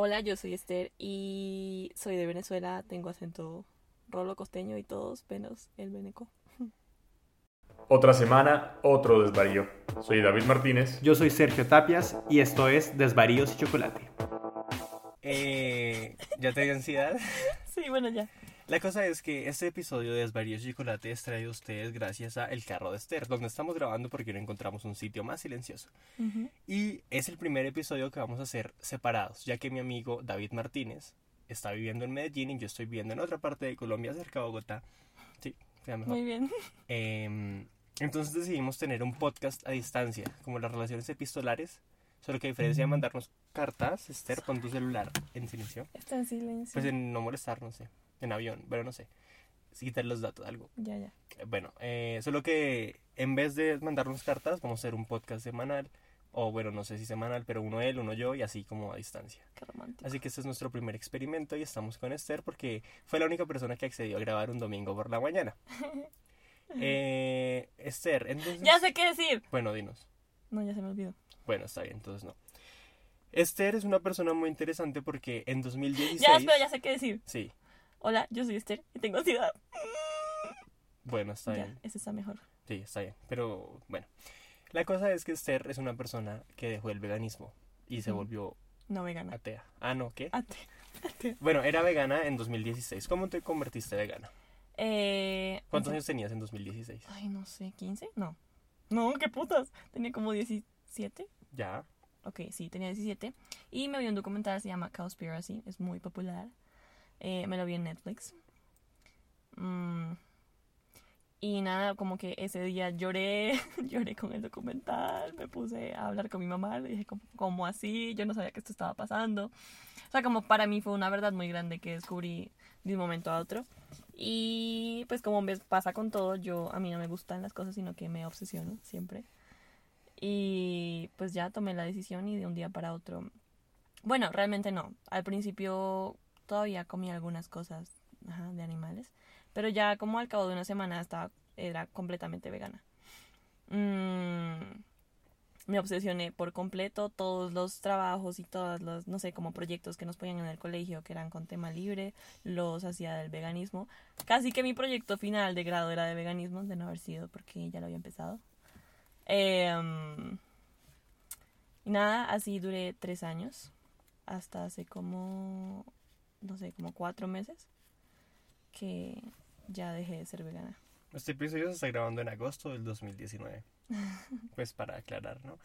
Hola, yo soy Esther y soy de Venezuela, tengo acento rolo costeño y todos menos el veneco. Otra semana, otro desvarío. Soy David Martínez. Yo soy Sergio Tapias y esto es Desvaríos y Chocolate. Eh, ¿Ya te dio ansiedad? Sí, bueno, ya. La cosa es que este episodio de Desvaríos y Chocolate es traído a ustedes gracias a El Carro de Esther, donde estamos grabando porque no encontramos un sitio más silencioso. Y es el primer episodio que vamos a hacer separados, ya que mi amigo David Martínez está viviendo en Medellín y yo estoy viviendo en otra parte de Colombia, cerca de Bogotá. Sí, mejor. Muy bien. Em, entonces decidimos tener un podcast a distancia, como las relaciones epistolares, solo que a diferencia de mandarnos cartas, Esther, pon tu celular en silencio. Está en silencio. Pues en no molestar, no sé. En avión, pero no sé. Quitar los datos, algo. Ya, ya. Bueno, eh, solo que en vez de mandarnos cartas, vamos a hacer un podcast semanal. O bueno, no sé si semanal, pero uno él, uno yo y así como a distancia. Qué romántico. Así que este es nuestro primer experimento y estamos con Esther porque fue la única persona que accedió a grabar un domingo por la mañana. Eh, Esther, entonces... Ya sé qué decir. Bueno, dinos. No, ya se me olvidó. Bueno, está bien, entonces no. Esther es una persona muy interesante porque en 2016... Ya, espera, ya sé qué decir. Sí, Hola, yo soy Esther y tengo ansiedad. bueno, está Ya, bien. ese está mejor. Sí, está bien. Pero bueno. La cosa es que Esther es una persona que dejó el veganismo y se volvió No vegana. atea. Ah, no, ¿qué? Ate. Ate. Bueno, era vegana en 2016. ¿Cómo te convertiste vegana? Eh, ¿Cuántos años tenías en 2016? Ay, no sé, ¿15? No. No, qué putas. Tenía como 17. Ya. Ok, sí, tenía 17. Y me vi un documental, se llama Cowspiracy, es muy popular. Eh, me lo vi en Netflix. Mm, Y nada, como que ese día lloré, lloré con el documental, me puse a hablar con mi mamá, le dije, ¿cómo así? Yo no sabía que esto estaba pasando. O sea, como para mí fue una verdad muy grande que descubrí de un momento a otro. Y pues como pasa con todo, yo a mí no me gustan las cosas, sino que me obsesiono siempre. Y pues ya tomé la decisión y de un día para otro. Bueno, realmente no. Al principio todavía comía algunas cosas de animales, pero ya como al cabo de una semana estaba era completamente vegana. Mm, me obsesioné por completo todos los trabajos y todos los, no sé, como proyectos que nos ponían en el colegio que eran con tema libre, los hacía del veganismo. Casi que mi proyecto final de grado era de veganismo, de no haber sido porque ya lo había empezado. Em, y nada, así duré tres años, hasta hace como, no sé, como cuatro meses, que ya dejé de ser vegana. Este episodio se está grabando en agosto del 2019. Pues para aclarar, ¿no?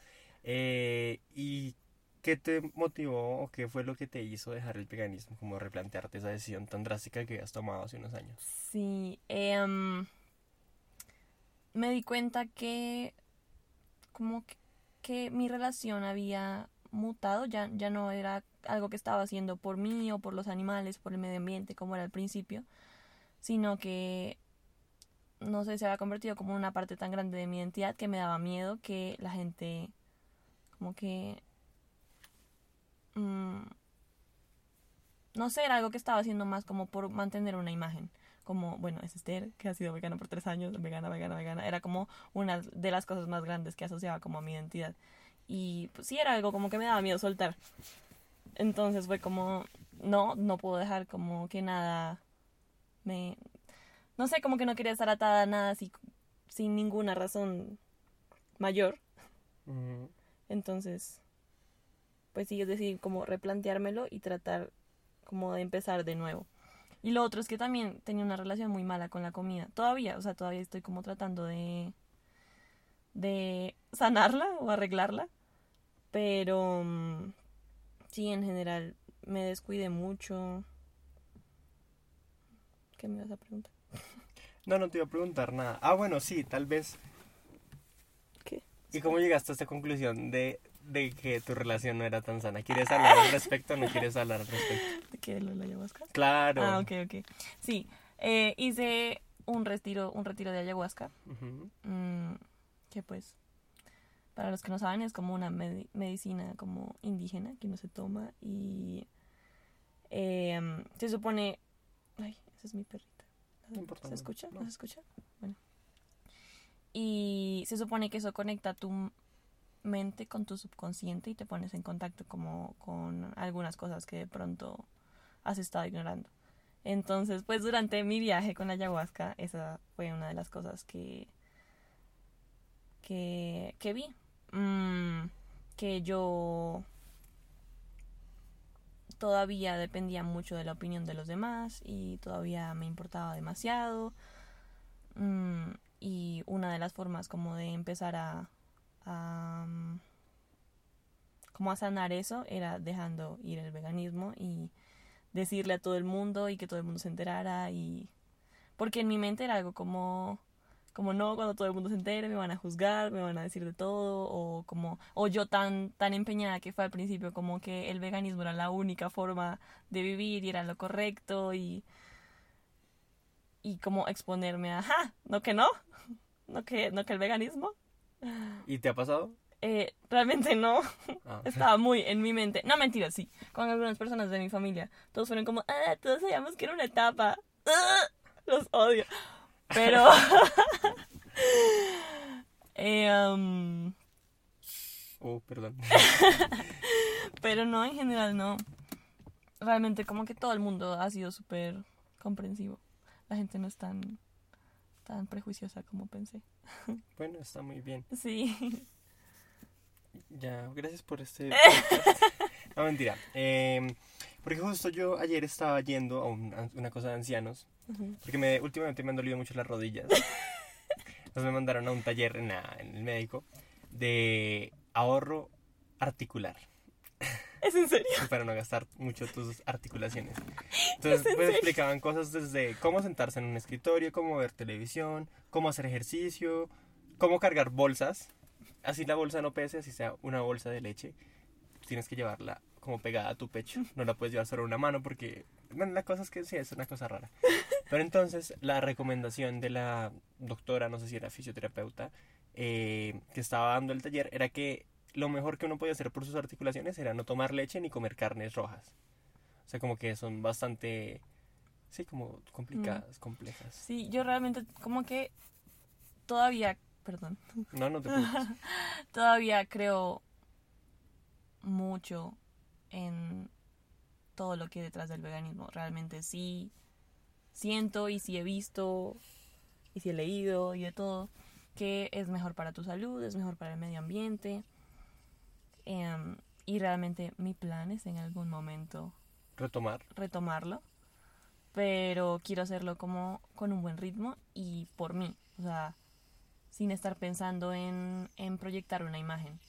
Eh, ¿Y qué te motivó o qué fue lo que te hizo dejar el veganismo? Como replantearte esa decisión tan drástica que habías tomado hace unos años. Sí, em, me di cuenta que como que, que mi relación había mutado, ya, ya no era algo que estaba haciendo por mí o por los animales, por el medio ambiente, como era al principio, sino que, no sé, se había convertido como una parte tan grande de mi identidad que me daba miedo que la gente, como que, mm, no sé, era algo que estaba haciendo más como por mantener una imagen como, bueno, es Esther, que ha sido vegana por tres años, vegana, vegana, vegana. Era como una de las cosas más grandes que asociaba como a mi identidad. Y pues sí, era algo como que me daba miedo soltar. Entonces fue como, no, no puedo dejar como que nada me... No sé, como que no quería estar atada a nada así, sin ninguna razón mayor. Entonces, pues sí, es decir, como replanteármelo y tratar como de empezar de nuevo. Y lo otro es que también tenía una relación muy mala con la comida. Todavía, o sea, todavía estoy como tratando de de sanarla o arreglarla. Pero mm, sí, en general me descuidé mucho. ¿Qué me vas a preguntar? No, no te iba a preguntar nada. Ah, bueno, sí, tal vez. ¿Qué? ¿Y cómo llegaste a esta conclusión de, de que tu relación no era tan sana? ¿Quieres hablar al respecto o no quieres hablar al respecto? ¿De qué? ¿Lo, lo ayahuasca? Claro. Ah, ok, ok. Sí, eh, hice un retiro, un retiro de ayahuasca. Mm, que pues, para los que no saben, es como una medi- medicina como indígena que no se toma y em, se supone... Ay, esa es mi perrita. No ¿Se escucha? ¿No no. se escucha? Bueno. Y se supone que eso conecta tu mente con tu subconsciente y te pones en contacto como con algunas cosas que de pronto has estado ignorando. Entonces, pues durante mi viaje con la ayahuasca, esa fue una de las cosas que, que, que vi. Mm, que yo todavía dependía mucho de la opinión de los demás y todavía me importaba demasiado. Mm, y una de las formas como de empezar a, a mm, como a sanar eso era dejando ir el veganismo y decirle a todo el mundo y que todo el mundo se enterara y porque en mi mente era algo como como no cuando todo el mundo se entere me van a juzgar me van a decir de todo o como o yo tan tan empeñada que fue al principio como que el veganismo era la única forma de vivir y era lo correcto y y como exponerme a ajá no que no no que no que el veganismo ¿Y te ha pasado? eh, realmente no Ah. estaba muy en mi mente. No, mentira, sí. Con algunas personas de mi familia. Todos fueron como, ah, todos sabíamos que era una etapa. Ah, los odio. Pero... eh, um, Oh, perdón. pero no, en general no. Realmente como que todo el mundo ha sido súper comprensivo. La gente no es tan, tan prejuiciosa como pensé. Bueno, está muy bien. Sí. Ya, gracias por este. no, mentira. Eh, porque justo yo ayer estaba yendo a un- a una cosa de ancianos. Ujú. Porque me, últimamente me han dolido mucho las rodillas. Entonces me mandaron a un taller en, la- en el médico de ahorro articular. ¿Es en serio? Para no gastar mucho tus articulaciones. Entonces, pues explicaban cosas desde cómo sentarse en un escritorio, cómo ver televisión, cómo hacer ejercicio, cómo cargar bolsas. Así la bolsa no pese, así sea una bolsa de leche. Tienes que llevarla como pegada a tu pecho. No la puedes llevar solo una mano porque... Bueno, la cosa es que sí, es una cosa rara. Pero entonces la recomendación de la doctora, no sé si era fisioterapeuta, eh, que estaba dando el taller, era que lo mejor que uno podía hacer por sus articulaciones era no tomar leche ni comer carnes rojas. O sea, como que son bastante, sí, como complicadas, complejas. Sí, yo realmente como que todavía, perdón, No, no te preocupes. todavía creo mucho en todo lo que hay detrás del veganismo. Realmente sí siento y sí he visto y sí he leído y de todo que es mejor para tu salud, es mejor para el medio ambiente. Em, y realmente mi plan es en algún momento Retomar. retomarlo, pero quiero hacerlo como con un buen ritmo y por mí, o sea, sin estar pensando en, en proyectar una imagen.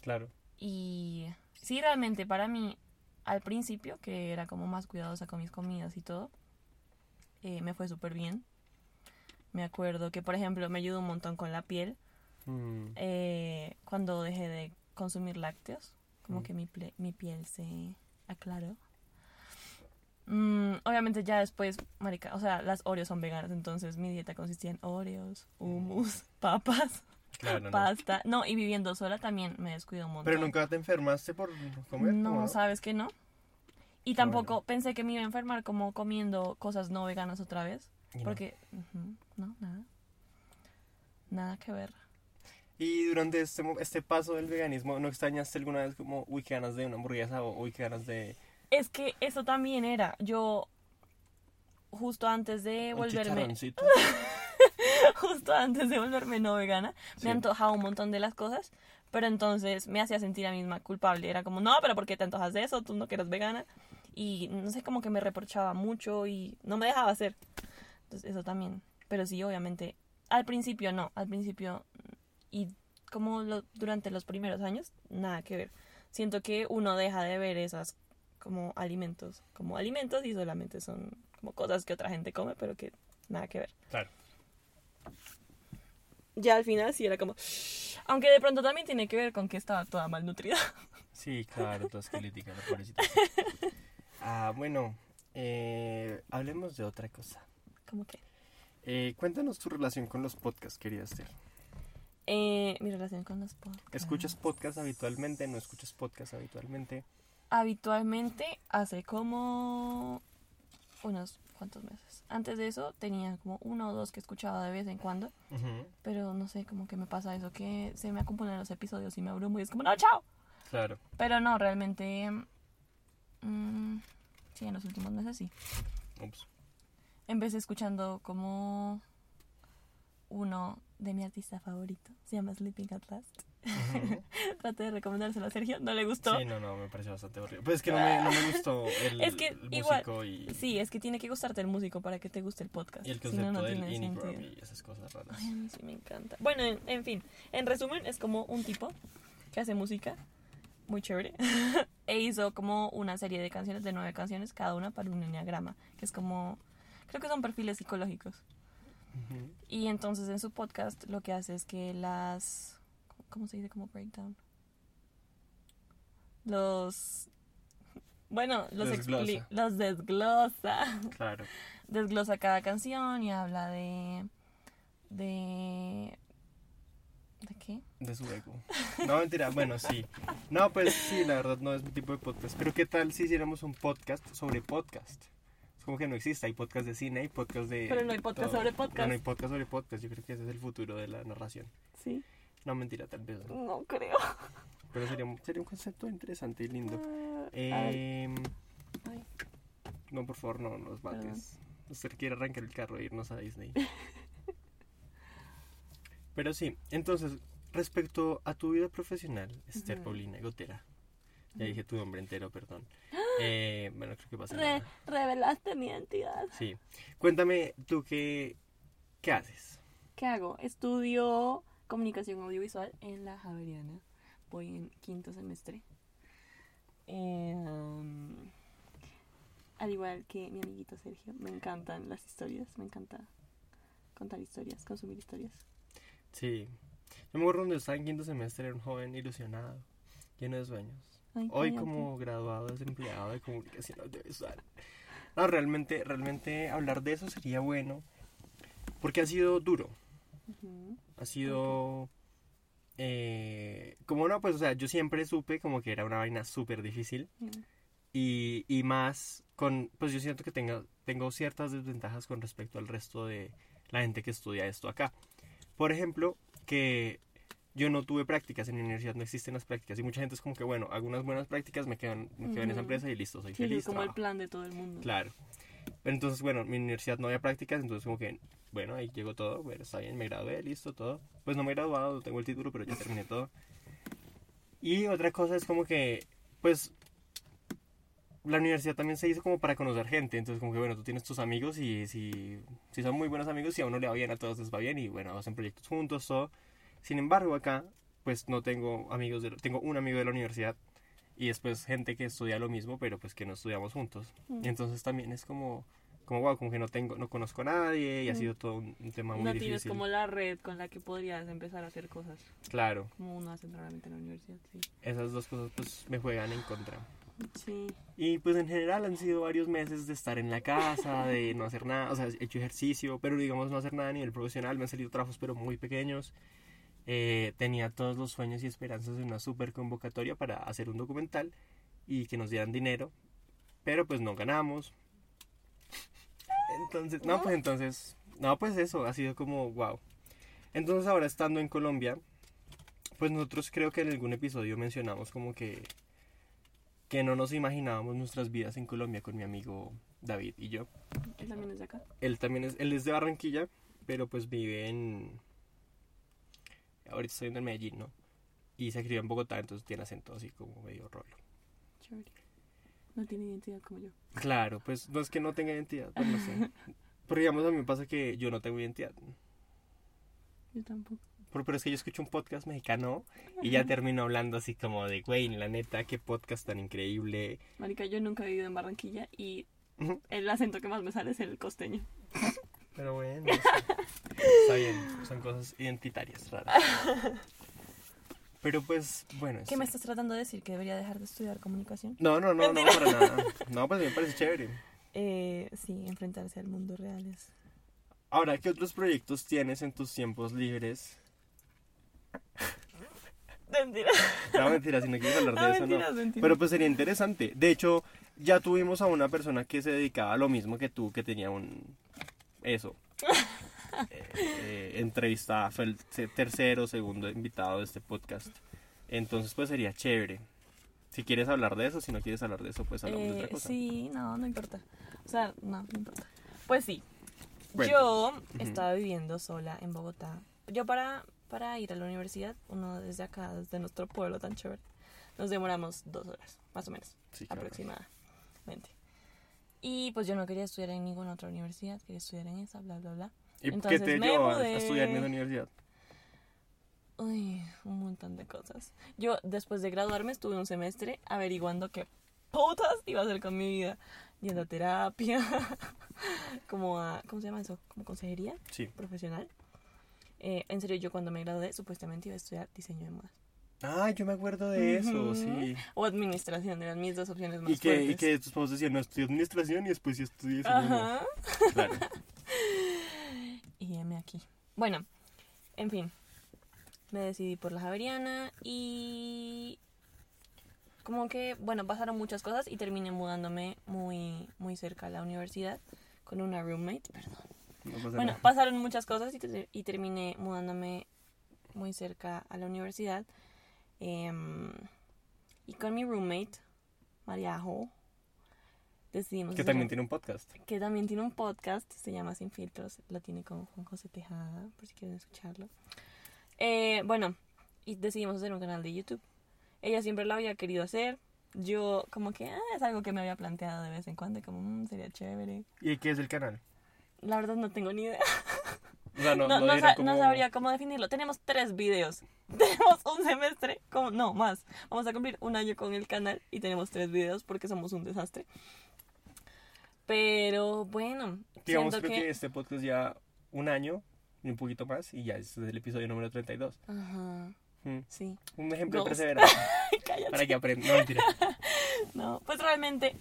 Claro. Y sí, realmente para mí, al principio, que era como más cuidadosa con mis comidas y todo, eh, me fue súper bien. Me acuerdo que, por ejemplo, me ayudó un montón con la piel Mm, eh, cuando dejé de consumir lácteos, como Mm. que mi, piel se aclaró. Mm, obviamente ya después, marica, o sea, las Oreos son veganas, entonces mi dieta consistía en Oreos, hummus, papas, claro, no. pasta. No, y viviendo sola también me descuido un montón. Pero nunca te enfermaste por comer. No, ¿cómo sabes que no. Y tampoco bueno. pensé que me iba a enfermar como comiendo cosas no veganas otra vez. No. Porque, no, nada. Nada que ver. Y durante este, este paso del veganismo, ¿no extrañaste alguna vez como, uy, qué ganas de una hamburguesa o uy, qué ganas de Es que eso también era. Yo, justo antes de un volverme? justo antes de volverme no vegana, Sí. me antojaba un montón de las cosas. Pero entonces me hacía sentir a mí misma culpable. Era como, no, pero ¿por qué te antojas de eso? Tú no que eres vegana. Y no sé, como que me reprochaba mucho y no me dejaba hacer. Entonces eso también. Pero sí, obviamente, al principio no. Al principio, y como lo- durante los primeros años, nada que ver. Siento que uno deja de ver esas como alimentos, como alimentos y solamente son como cosas que otra gente come, pero que nada que ver Claro. Ya al final sí era como... Aunque de pronto también tiene que ver con que estaba toda malnutrida. Sí, claro, tú esquelética, la pobrecita. Ah, bueno, eh, hablemos de otra cosa. Como que... Eh, cuéntanos tu relación con los podcasts, querida Esther. Eh, mi relación con los podcasts. ¿Escuchas podcasts habitualmente? ¿No escuchas podcasts habitualmente? Habitualmente hace como unos cuántos meses. Antes de eso tenía como uno o dos que escuchaba de vez en cuando, Ujú, pero no sé, como que me pasa eso, que se me acumulan los episodios y me abrumo y es como, no, chao. Claro. Pero no, realmente, mm, sí, en los últimos meses sí. Ups. Empecé escuchando como uno de mi artista favorito, se llama Sleeping at Last. Traté de recomendárselo a Sergio, no le gustó. Sí, no, no, me pareció bastante horrible. Pues es que no me, no me gustó el, Es que el igual- músico y, Sí, es que tiene que gustarte el músico para que te guste el podcast. y el si no, concepto no del tiene y esas cosas raras. Ay, sí me encanta. Bueno, en, en fin, en resumen, es como un tipo que hace música muy chévere e hizo como una serie de canciones, de nueve canciones, cada una para un enneagrama, que es como, creo que son perfiles psicológicos. Y entonces en su podcast lo que hace es que las, ¿cómo se dice? Como breakdown. Los, bueno, los, Desglosa. los desglosa. Claro. desglosa cada canción y habla de de de qué De su ego. No, mentira, bueno, sí. No, pues sí, la verdad no es mi tipo de podcast. Pero ¿qué tal si hiciéramos un podcast sobre podcast? Es como que no existe. Hay podcast de cine, hay podcast de... Pero no hay podcast todo. sobre podcast. Pero no hay podcast sobre podcast. Yo creo que ese es el futuro de la narración. sí No, mentira, tal vez no. no creo Pero sería, sería un concepto interesante y lindo. Ah, Eh, ay. no, por favor, no nos mates. Usted quiere arrancar el carro e irnos a Disney. Pero sí, entonces, respecto a tu vida profesional, Esther Ujú. Paulina Gotera. Ya dije tu nombre entero, perdón. Eh, bueno, creo que pasa Re- nada. revelaste mi identidad Sí. Cuéntame, ¿tú qué, qué haces? qué hago estudio comunicación audiovisual en la Javeriana voy en quinto semestre Eh, um, al igual que mi amiguito Sergio me encantan las historias me encanta contar historias consumir historias Sí. Yo me acuerdo cuando estaba en quinto semestre, era un joven ilusionado, lleno de sueños. Ay, Hoy como graduado desempleado de comunicación audiovisual. No, realmente, realmente hablar de eso sería bueno. Porque ha sido duro. Ha sido... eh, como no, pues, o sea, yo siempre supe como que era una vaina súper difícil. Mm. Y, y más con... Pues yo siento que tengo, tengo ciertas desventajas con respecto al resto de la gente que estudia esto acá. Por ejemplo, que yo no tuve prácticas en mi universidad, no existen las prácticas. Y mucha gente es como que, bueno, hago unas buenas prácticas, me quedo, en- me quedo en esa empresa y listo, soy Sí, feliz. es como el plan de todo el mundo Claro. Pero entonces, bueno, en mi universidad no había prácticas, entonces como que, bueno, ahí llegó todo, bueno, está bien, me gradué, listo, todo. Pues no me he graduado, tengo el título, pero ya terminé todo. Y otra cosa es como que, pues, la universidad también se hizo como para conocer gente, entonces como que, bueno, tú tienes tus amigos y si, si son muy buenos amigos, si a uno le va bien, a todos les va bien y bueno, hacen proyectos juntos, todo. Sin embargo, acá, pues no tengo amigos, de, tengo un amigo de la universidad y después gente que estudia lo mismo, pero pues que no estudiamos juntos. Mm. Y entonces también es como, como wow, como que no tengo, no conozco a nadie y ha sido todo un, un tema muy no difícil. tienes como la red con la que podrías empezar a hacer cosas Claro, como uno hace normalmente en la universidad sí esas dos cosas pues me juegan en contra. sí Y pues en general han sido varios meses de estar en la casa, de no hacer nada, o sea, he hecho ejercicio, pero digamos no hacer nada a nivel profesional, me han salido trabajos pero muy pequeños. Eh, tenía todos los sueños y esperanzas de una super convocatoria para hacer un documental y que nos dieran dinero, pero pues no ganamos. Entonces, no, pues entonces, no, pues eso, ha sido como wow. Entonces ahora estando en Colombia, pues nosotros creo que en algún episodio mencionamos como que que no nos imaginábamos nuestras vidas en Colombia con mi amigo David y yo. él también es de acá Él también es, él es de Barranquilla, pero pues vive en... Ahorita estoy viviendo en Medellín, ¿no? Y se crió en Bogotá, entonces tiene acento así como medio rolo. chévere no tiene identidad como yo Claro, pues no es que no tenga identidad, pues no sé. Pero digamos a mí me pasa que yo no tengo identidad. yo tampoco Pero, pero es que yo escucho un podcast mexicano y ya termino hablando así como de, güey, la neta, qué podcast tan increíble. marica yo nunca he vivido en Barranquilla y el acento que más me sale es el costeño Pero bueno, está bien, son cosas identitarias raras. Pero pues, bueno. ¿Qué sí. me estás tratando de decir? ¿Que debería dejar de estudiar comunicación? No, no, no, no, para nada. No, pues me parece chévere. Eh, sí, enfrentarse al mundo real es... Ahora, ¿qué otros proyectos tienes en tus tiempos libres? Mentira. No, mentira, si no quieres hablar de No, eso, no. mentiras, mentiras. Pero pues sería interesante. De hecho, ya tuvimos a una persona que se dedicaba a lo mismo que tú, que tenía un... Eso. Eh, eh, entrevista, fue el tercero, segundo invitado de este podcast. Entonces, pues sería chévere. Si quieres hablar de eso, si no quieres hablar de eso, pues hablamos de Eh, otra cosa. sí, no, no importa. O sea, no, no importa. Pues sí. Bueno. Yo estaba viviendo sola en Bogotá. Yo para, para ir a la universidad, uno desde acá, desde nuestro pueblo tan chévere, nos demoramos dos horas, más o menos, Sí, claro. aproximadamente. Y pues yo no quería estudiar en ninguna otra universidad, quería estudiar en esa, bla, bla, bla. ¿Y Entonces qué te llevó a estudiar en esa universidad? Uy, un montón de cosas. Yo, después de graduarme, estuve un semestre averiguando qué putas iba a hacer con mi vida. Yendo a terapia, como a, ¿cómo se llama eso? Como consejería Sí. profesional. Eh, en serio, yo cuando me gradué, supuestamente iba a estudiar diseño de modas. Ah, yo me acuerdo de eso, sí. O administración, eran mis dos opciones más Y que, y que tus papás decían, no, estudié administración y después sí estudié diseño. Ajá. Claro. Aquí. Bueno, en fin. Me decidí por la Javeriana y como que, bueno, pasaron muchas cosas y terminé mudándome muy, muy cerca a la universidad con una roommate. Perdón. No pasa Bueno, nada. pasaron muchas cosas y, te- y terminé mudándome muy cerca a la universidad. Em, y con mi roommate, Mariajo, decidimos... Que hacer también tiene un podcast. que también tiene un podcast, se llama Sin Filtros, lo tiene con Juan José Tejada, por si quieren escucharlo. Eh, bueno, y decidimos hacer un canal de YouTube. Ella siempre lo había querido hacer. Yo como que ah, es algo que me había planteado de vez en cuando, como "Mm, sería chévere. ¿Y qué es el canal? La verdad no tengo ni idea. O sea, no, No, no no sa- sabría cómo definirlo. Tenemos tres videos. Tenemos un semestre, como, no, más. Vamos a cumplir un año con el canal y tenemos tres videos porque somos un desastre. Pero bueno, Digamos, creo que... este podcast ya un año y un poquito más y ya este es el episodio número 32. Ajá, Mm. sí. Un ejemplo de Ghost. perseverancia Cállate. para que aprendan. No, mentira. No, pues realmente,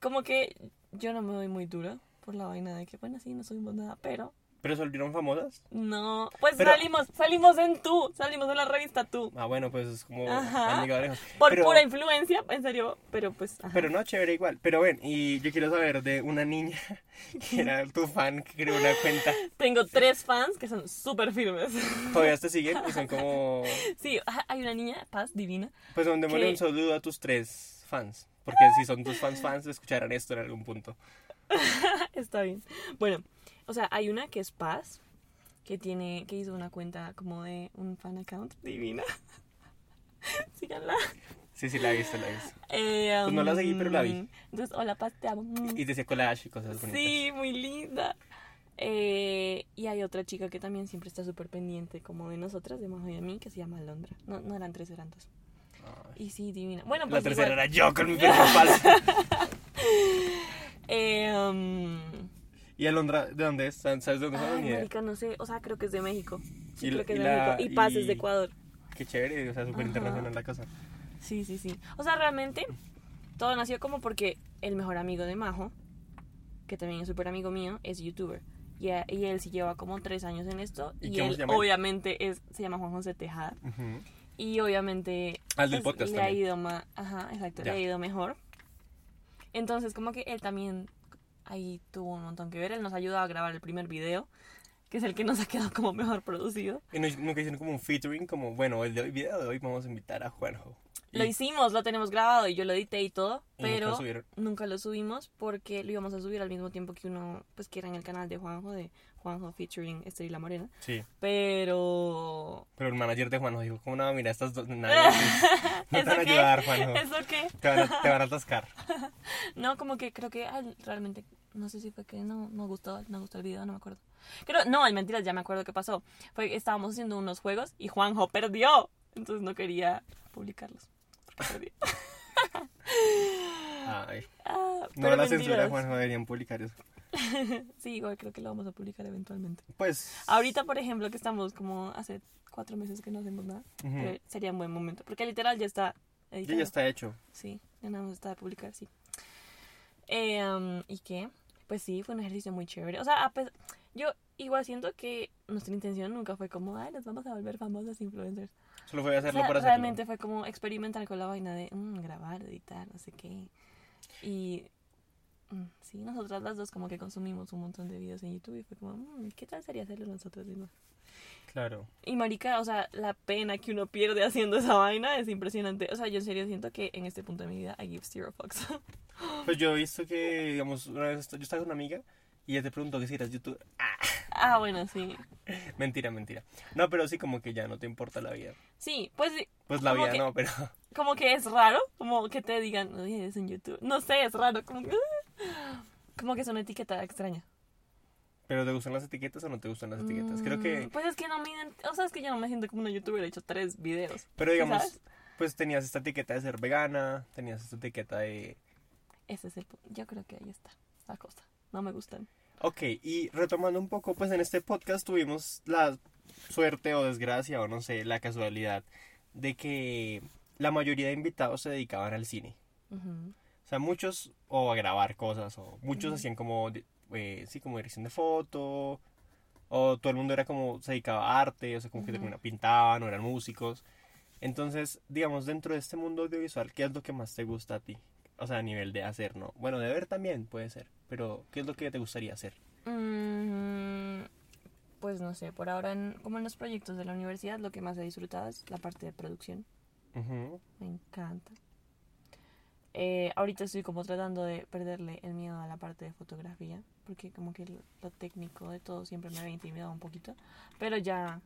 como que yo no me doy muy dura por la vaina de que, bueno, sí, no subimos nada, pero ¿Pero se volvieron famosas? no. Pues Pero- salimos, salimos en tú, salimos en la revista tú. Ah, bueno, pues es como Ajá. han llegado lejos. Por Pero- pura influencia, en serio, pero pues. ajá. Pero no, chévere igual. Pero ven, y yo quiero saber de una niña que era tu fan, que creó una cuenta. Tengo tres fans que son súper firmes. Todavía te siguen y son como... Sí, hay una niña, Paz, divina. Pues mandémosle ¿Qué? un saludo a tus tres fans. Porque si son tus fans fans, escucharán esto en algún punto. Está bien. Bueno, o sea, hay una que es Paz, que tiene, que hizo una cuenta como de un fan account divina. Síganla. Sí, sí, la he visto, la he visto. Eh, Pues no la seguí, pero la vi. um, Entonces, hola Paz, te amo. Mm. Y decía collage y cosas bonitas. Sí, muy linda. Eh, y hay otra chica que también siempre está súper pendiente, como de nosotras, de Majo y a mí, que se llama Alondra. No, no eran tres, eran dos. Ay. Y sí, divina. Bueno, La pues tercera igual, era yo con mi perfil falso. eh, um, ¿Y Alondra de dónde es? ¿Sabes de dónde son? ay, marica, no sé, o sea, creo que es de México. Sí, Y creo que es de la- México. Y Paz es de Ecuador. Qué chévere, o sea, súper internacional la cosa. Sí, sí, sí. O sea, realmente todo nació como porque el mejor amigo de Majo, que también es súper amigo mío, es youtuber. Y, a- y él sí lleva como tres años en esto. ¿Y Y, él se obviamente es, se llama Juan José Tejada. Y obviamente Al del pues, podcast le ha ido más, ajá, exacto, Ya. le ha ido mejor. Entonces, como que él también ahí tuvo un montón que ver. Él nos ayudó a grabar el primer video, que es el que nos ha quedado como mejor producido. Y nunca hicieron como un featuring, como, bueno, el de hoy, video de hoy vamos a invitar a Juanjo. Y- Lo hicimos, lo tenemos grabado y yo lo edité y todo, y nunca pero lo subieron. nunca lo subimos porque lo íbamos a subir al mismo tiempo que uno, pues que era en el canal de Juanjo, de Juanjo featuring Esther y la Morena. Sí, Pero... pero el manager de Juanjo dijo, como no, mira, estas dos, nadie, no te ¿Eso van a ayudar, Juanjo. ¿Eso qué? Te van, a, te van a atascar. No, como que creo que ay, realmente, no sé si fue que no, no gustó, no gustó el video, no me acuerdo. Creo, no, en mentiras, ya me acuerdo qué pasó. Fue que estábamos haciendo unos juegos y Juanjo perdió. Entonces no quería publicarlos. Porque perdió. Ay, Ah, no la censura. Juanjo, deberían publicar eso. Sí, igual creo que lo vamos a publicar eventualmente. Pues, Ahorita, por ejemplo, que estamos como hace cuatro meses que no hacemos nada, sería un buen momento. Porque literal ya está ya, editado. ya está hecho. Sí, ya nada más está de publicar, sí. Eh, um, ¿Y qué? Pues sí, fue un ejercicio muy chévere. O sea, a pes- yo igual siento que nuestra intención nunca fue como, ay, nos vamos a volver famosas influencers. Solo voy a O hacerlo sea, para hacerlo. realmente fue como experimentar con la vaina de mm, grabar, editar, no sé qué. Y mm, sí, nosotras las dos como que consumimos un montón de videos en YouTube y fue como, "Mm, ¿qué tal sería hacerlo nosotros mismos? Claro. Y marica, o sea, la pena que uno pierde haciendo esa vaina es impresionante. O sea, yo en serio siento que en este punto de mi vida I give zero fucks. Pues yo he visto que, digamos, una vez yo estaba con una amiga y ella te preguntó que si eras youtuber. Ah, ah, bueno, sí. mentira, mentira. No, pero sí como que ya no te importa la vida. Sí, pues sí, Pues la vida que- no, pero como que es raro, como que te digan, oye, eres en YouTube. No sé, es raro, como que, como que es una etiqueta extraña. Pero ¿te gustan las etiquetas o no te gustan las etiquetas? Creo que Mm, Pues es que no me ident- O sea, es que yo no me siento como una youtuber, he hecho tres videos. pero digamos, ¿sabes? pues tenías esta etiqueta de ser vegana, tenías esta etiqueta de Ese es el punto. Yo creo que ahí está la cosa. No me gustan. Ok, y retomando un poco, pues en este podcast tuvimos la suerte o desgracia o no sé, la casualidad de que la mayoría de invitados se dedicaban al cine. O sea, muchos, o a grabar cosas, o muchos hacían como, eh, sí, como dirección de foto, o todo el mundo era como, se dedicaba a arte, o sea, como que Ujú. termina- pintaban, o eran músicos. Entonces, digamos, dentro de este mundo audiovisual, ¿qué es lo que más te gusta a ti? O sea, a nivel de hacer, ¿no? Bueno, de ver también puede ser, pero ¿qué es lo que te gustaría hacer? Mm, pues no sé, por ahora, en- como en los proyectos de la universidad, lo que más he disfrutado es la parte de producción. Me encanta. Eh, ahorita estoy como tratando de perderle el miedo a la parte de fotografía, porque como que lo, lo técnico de todo siempre me había intimidado un poquito, pero ya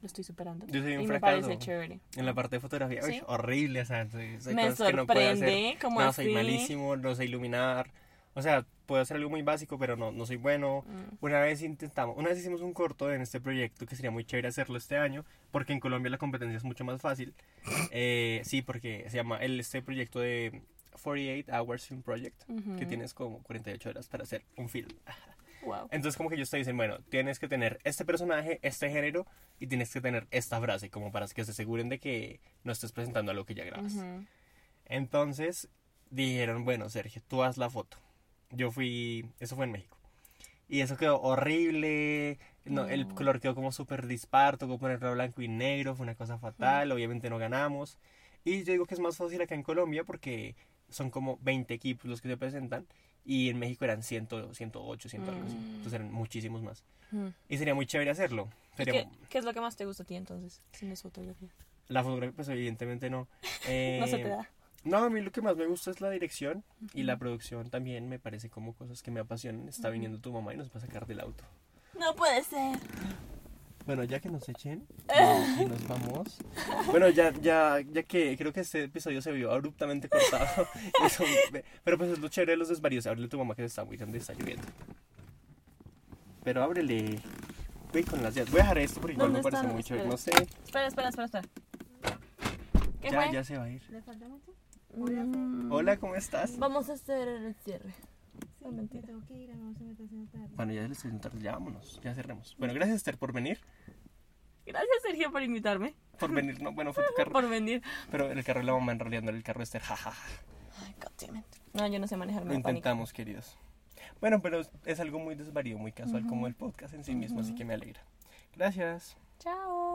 lo estoy superando. Yo soy un y me fracaso. parece chévere. En la parte de fotografía, uy, ¿Sí? horrible, o sea, soy- soy me cosas que no puedo hacer. sorprende, como No, así. soy malísimo, no sé iluminar. O sea, puedo hacer algo muy básico, pero no, no soy bueno. Mm, Una vez intentamos, una vez hicimos un corto en este proyecto que sería muy chévere hacerlo este año, porque en Colombia la competencia es mucho más fácil. Eh, sí, porque se llama el, este proyecto de 48 Hours Film Project, que tienes como 48 horas para hacer un film. Wow. Entonces como que ellos te dicen, bueno, tienes que tener este personaje, este género y tienes que tener esta frase, como para que se aseguren de que no estés presentando algo que ya grabas. Ujú. Entonces dijeron, bueno, Sergio, tú haz la foto. Yo fui, eso fue en México. Y eso quedó horrible, no, el color quedó como súper dispar, tocó ponerlo blanco y negro, fue una cosa fatal, obviamente no ganamos. Y yo digo que es más fácil acá en Colombia porque son como 20 equipos los que se presentan y en México eran 100, 108, 100 algo así. Mm. Entonces eran muchísimos más. Mm. Y sería muy chévere hacerlo. ¿Y Sería ¿Qué, qué es lo que más te gusta a ti entonces? Si no es fotografía. La fotografía, pues evidentemente no. no se Eh, te da. No, a mí lo que más me gusta es la dirección y la producción también me parece como cosas que me apasionan. Está viniendo tu mamá y nos va a sacar del auto. No puede ser. Bueno, ya que nos echen y, y nos vamos. Bueno, ya, ya, ya que creo que este episodio se vio abruptamente cortado. Eso pero pues es lo chévere de los desvaríos. Ábrele a tu mamá que se está muy grande y está lloviendo. Pero ábrele. Voy con las llaves. Voy a dejar esto porque igual me ¿Dónde parece muy chévere. No sé. Espera, espera, espera, espera. ¿Qué Ya, fue? ya se va a ir. ¿Le falta mucho? Mm, Hola, ¿cómo estás? Vamos a hacer el cierre. Sí, me tengo que ir, se me está haciendo tarde. Bueno, ya le estoy tarde, ya vámonos, ya cerremos. Bueno, gracias Esther por venir. Gracias, Sergio, por invitarme. Por venir, no, bueno, fue tu carro. Por venir. Pero el carro de la mamá en realidad no era el carro de Esther, jajaja. Ay, God damn it. No, yo no sé manejar Lo pánico. intentamos, queridos. Bueno, pero es algo muy desvarío, muy casual, como el podcast en sí mismo, así que me alegra. Gracias. Chao.